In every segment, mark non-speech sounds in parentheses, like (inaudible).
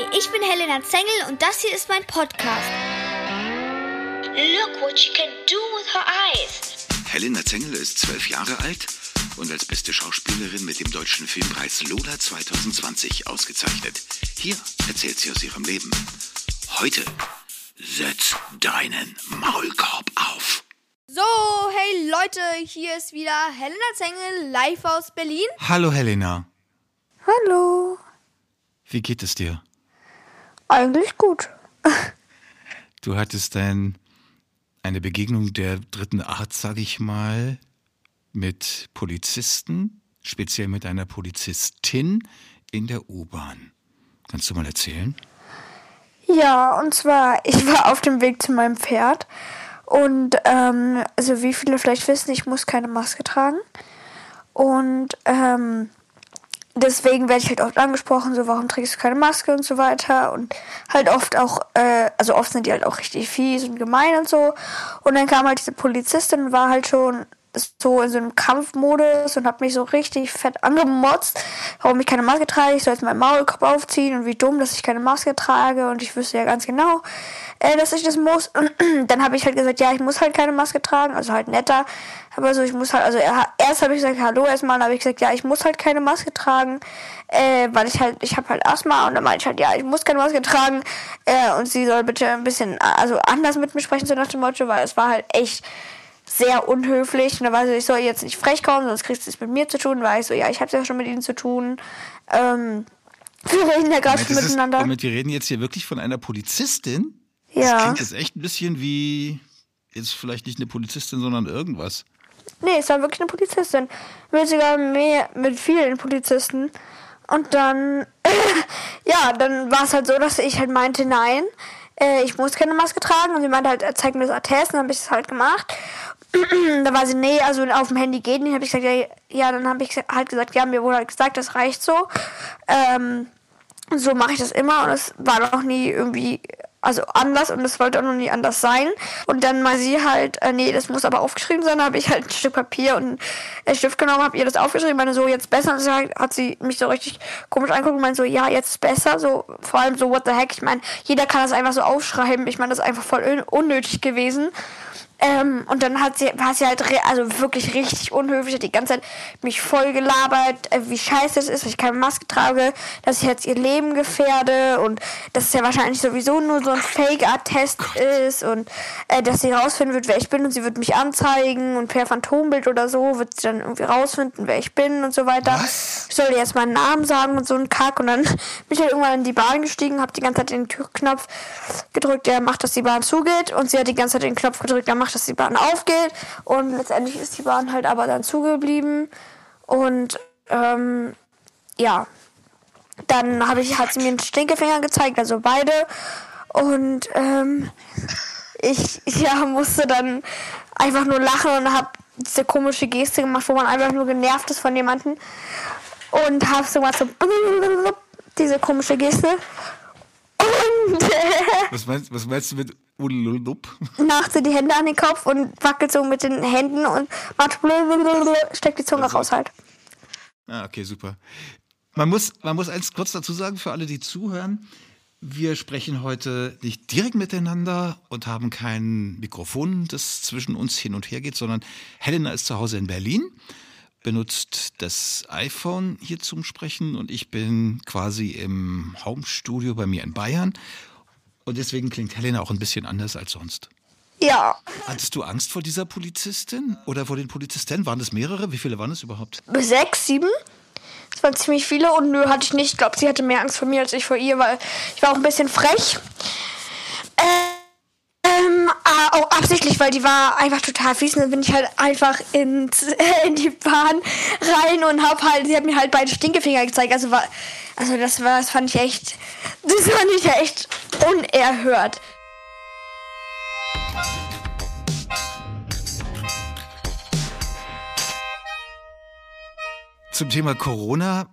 Hi, ich bin Helena Zengel und das hier ist mein Podcast. Look what she can do with her eyes. Helena Zengel ist zwölf Jahre alt und als beste Schauspielerin mit dem Deutschen Filmpreis Lola 2020 ausgezeichnet. Hier erzählt sie aus ihrem Leben. Heute setz deinen Maulkorb auf. So, hey Leute, hier ist wieder Helena Zengel live aus Berlin. Hallo Helena, Hallo. wie geht es dir? Eigentlich gut. Du hattest ein, eine Begegnung der dritten Art, sage ich mal, mit Polizisten, speziell mit einer Polizistin in der U-Bahn. Kannst du mal erzählen? Ja, und zwar, (laughs) ich war auf dem Weg zu meinem Pferd. Und, ähm, also wie viele vielleicht wissen, ich muss keine Maske tragen. Und, ähm, deswegen werde ich halt oft angesprochen, so, warum trägst du keine Maske und so weiter. Und halt oft auch, äh, also oft sind die halt auch richtig fies und gemein und so. Und dann kam halt diese Polizistin und war halt schon so in so einem Kampfmodus und hat mich so richtig fett angemotzt, warum ich keine Maske trage. Ich soll jetzt meinen Maulkorb aufziehen und wie dumm, dass ich keine Maske trage. Und ich wüsste ja ganz genau, äh, dass ich das muss. Und (clears throat) dann habe ich halt gesagt, ja, ich muss halt keine Maske tragen, also halt netter. Aber so, ich muss halt, also er, erst habe ich gesagt, hallo erstmal, dann habe ich gesagt, ja, ich muss halt keine Maske tragen, äh, weil ich halt, ich habe halt Asthma und dann meinte ich halt, ja, ich muss keine Maske tragen äh, und sie soll bitte ein bisschen, also anders mit mir sprechen, so nach dem Motto, weil es war halt echt sehr unhöflich. Und da war sie, ich soll jetzt nicht frech kommen, sonst kriegst du es mit mir zu tun. War ich so, ja, ich habe ja schon mit ihnen zu tun. Ähm, (laughs) wir reden ja gerade schon das ist- miteinander. Moment, wir reden jetzt hier wirklich von einer Polizistin? Das ja. klingt jetzt echt ein bisschen wie, jetzt vielleicht nicht eine Polizistin, sondern irgendwas. Nee, es war wirklich eine Polizistin. Mit sogar mehr, mit vielen Polizisten. Und dann, (laughs) ja, dann war es halt so, dass ich halt meinte, nein, äh, ich muss keine Maske tragen. Und sie meinte halt, zeig mir das Attest. Und dann habe ich es halt gemacht. (clears throat) da war sie, nee, also auf dem Handy geht nicht. habe ich gesagt, ja, ja dann habe ich halt gesagt, ja, mir wurde halt gesagt, das reicht so. Ähm, so mache ich das immer und es war noch nie irgendwie also anders und es sollte auch noch nie anders sein. Und dann mal sie halt, äh, nee, das muss aber aufgeschrieben sein, da habe ich halt ein Stück Papier und einen Stift genommen, habe ihr das aufgeschrieben, meine so, jetzt besser. Und dann hat sie mich so richtig komisch angeguckt und meinte so, ja, jetzt besser. So, vor allem so, what the heck. Ich meine, jeder kann das einfach so aufschreiben. Ich meine, das ist einfach voll un- unnötig gewesen. Ähm, und dann hat sie, war sie halt, also wirklich richtig unhöflich, hat die ganze Zeit mich voll gelabert, äh, wie scheiße es ist, dass ich keine Maske trage, dass ich jetzt ihr Leben gefährde und dass es ja wahrscheinlich sowieso nur so ein Fake-Art-Test ist und äh, dass sie rausfinden wird, wer ich bin und sie wird mich anzeigen und per Phantombild oder so wird sie dann irgendwie rausfinden, wer ich bin und so weiter. Was? Ich soll jetzt meinen Namen sagen und so ein Kack. Und dann (laughs) bin ich halt irgendwann in die Bahn gestiegen, habe die ganze Zeit den Türknopf gedrückt, der macht, dass die Bahn zugeht. Und sie hat die ganze Zeit den Knopf gedrückt, der macht, dass die Bahn aufgeht. Und letztendlich ist die Bahn halt aber dann zugeblieben. Und ähm, ja, dann habe ich, hat sie mir einen Stinkefinger gezeigt, also beide. Und ähm, ich (laughs) ja, musste dann einfach nur lachen und habe diese komische Geste gemacht, wo man einfach nur genervt ist von jemandem und habe so mal so diese komische Geste und Was meinst, was meinst du mit Ululup? macht sie die Hände an den Kopf und wackelt so mit den Händen und macht steckt die Zunge raus halt. Ah, okay, super. Man muss, man muss eins kurz dazu sagen, für alle, die zuhören. Wir sprechen heute nicht direkt miteinander und haben kein Mikrofon, das zwischen uns hin und her geht, sondern Helena ist zu Hause in Berlin, benutzt das iPhone hier zum Sprechen und ich bin quasi im Homestudio bei mir in Bayern. Und deswegen klingt Helena auch ein bisschen anders als sonst. Ja, Hattest du Angst vor dieser Polizistin oder vor den Polizisten? Waren es mehrere? Wie viele waren es überhaupt? sechs, sieben. Das waren ziemlich viele und nö, hatte ich nicht. Ich glaube, sie hatte mehr Angst vor mir als ich vor ihr, weil ich war auch ein bisschen frech. Absichtlich, weil die war einfach total fies. Und dann bin ich halt einfach ins, (laughs) in die Bahn rein und hab halt, sie hat mir halt beide Stinkefinger gezeigt. Also war, also das war, das fand ich echt, (laughs) das fand ich ja echt unerhört. Zum Thema Corona,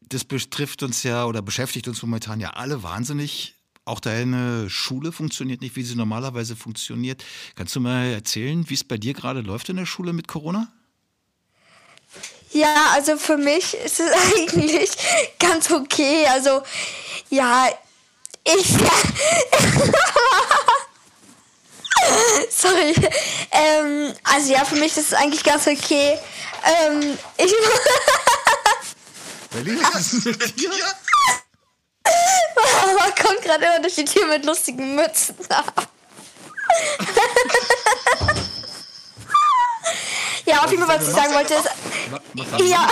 das betrifft uns ja oder beschäftigt uns momentan ja alle wahnsinnig. Auch deine Schule funktioniert nicht, wie sie normalerweise funktioniert. Kannst du mal erzählen, wie es bei dir gerade läuft in der Schule mit Corona? Ja, also für mich ist es (laughs) eigentlich ganz okay. Also ja, ich. (laughs) Sorry. Ähm, also ja, für mich ist es eigentlich ganz okay. Ähm, ich. (laughs) Berlin, was ist mit dir? Gerade immer durch die Tür mit lustigen Mützen. (laughs) ja, auf jeden Fall, was ich sagen wollte, ist. Ja.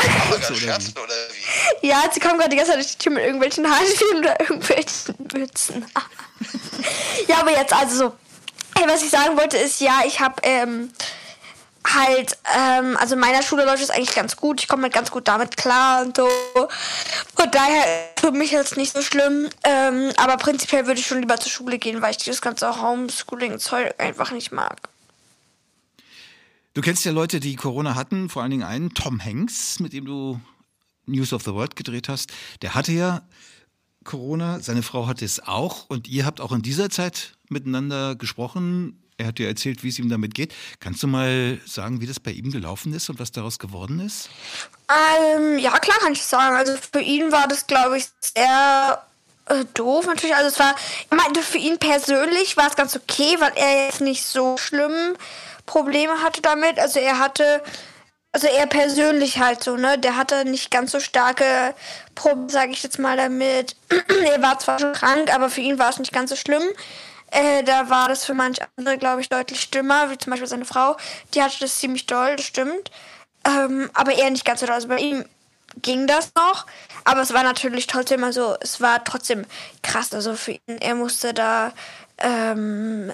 Ja, sie kommen gerade Zeit durch die Tür mit irgendwelchen Haarspielen oder irgendwelchen Mützen. (laughs) ja, aber jetzt also so. Hey, was ich sagen wollte ist, ja, ich habe ähm, halt, ähm, also in meiner Schule läuft es eigentlich ganz gut. Ich komme halt ganz gut damit klar und so. Von daher für mich jetzt nicht so schlimm. Ähm, aber prinzipiell würde ich schon lieber zur Schule gehen, weil ich dieses ganze Homeschooling-Zeug einfach nicht mag. Du kennst ja Leute, die Corona hatten, vor allen Dingen einen, Tom Hanks, mit dem du News of the World gedreht hast. Der hatte ja Corona, seine Frau hatte es auch und ihr habt auch in dieser Zeit miteinander gesprochen. Er hat dir erzählt, wie es ihm damit geht. Kannst du mal sagen, wie das bei ihm gelaufen ist und was daraus geworden ist? Ähm, ja, klar kann ich sagen. Also für ihn war das, glaube ich, sehr äh, doof natürlich. Also es war, ich meinte, für ihn persönlich war es ganz okay, weil er jetzt nicht so schlimm Probleme hatte damit. Also er hatte, also er persönlich halt so, ne? Der hatte nicht ganz so starke Probleme, sage ich jetzt mal damit. (clears throat) er war zwar schon krank, aber für ihn war es nicht ganz so schlimm. Äh, da war das für manche andere, glaube ich, deutlich schlimmer, wie zum Beispiel seine Frau. Die hatte das ziemlich doll, das stimmt. Ähm, aber er nicht ganz so doll. Also bei ihm ging das noch. Aber es war natürlich trotzdem, also es war trotzdem krass. Also für ihn, er musste da ähm,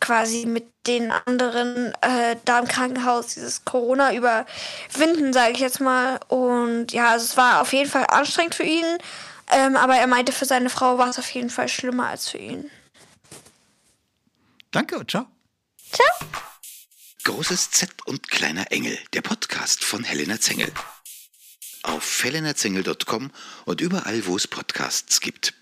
quasi mit den anderen äh, da im Krankenhaus dieses Corona überwinden, sage ich jetzt mal. Und ja, also es war auf jeden Fall anstrengend für ihn. Ähm, aber er meinte, für seine Frau war es auf jeden Fall schlimmer als für ihn. Danke und ciao. Ciao. Großes Z und kleiner Engel, der Podcast von Helena Zengel. Auf helenazengel.com und überall, wo es Podcasts gibt.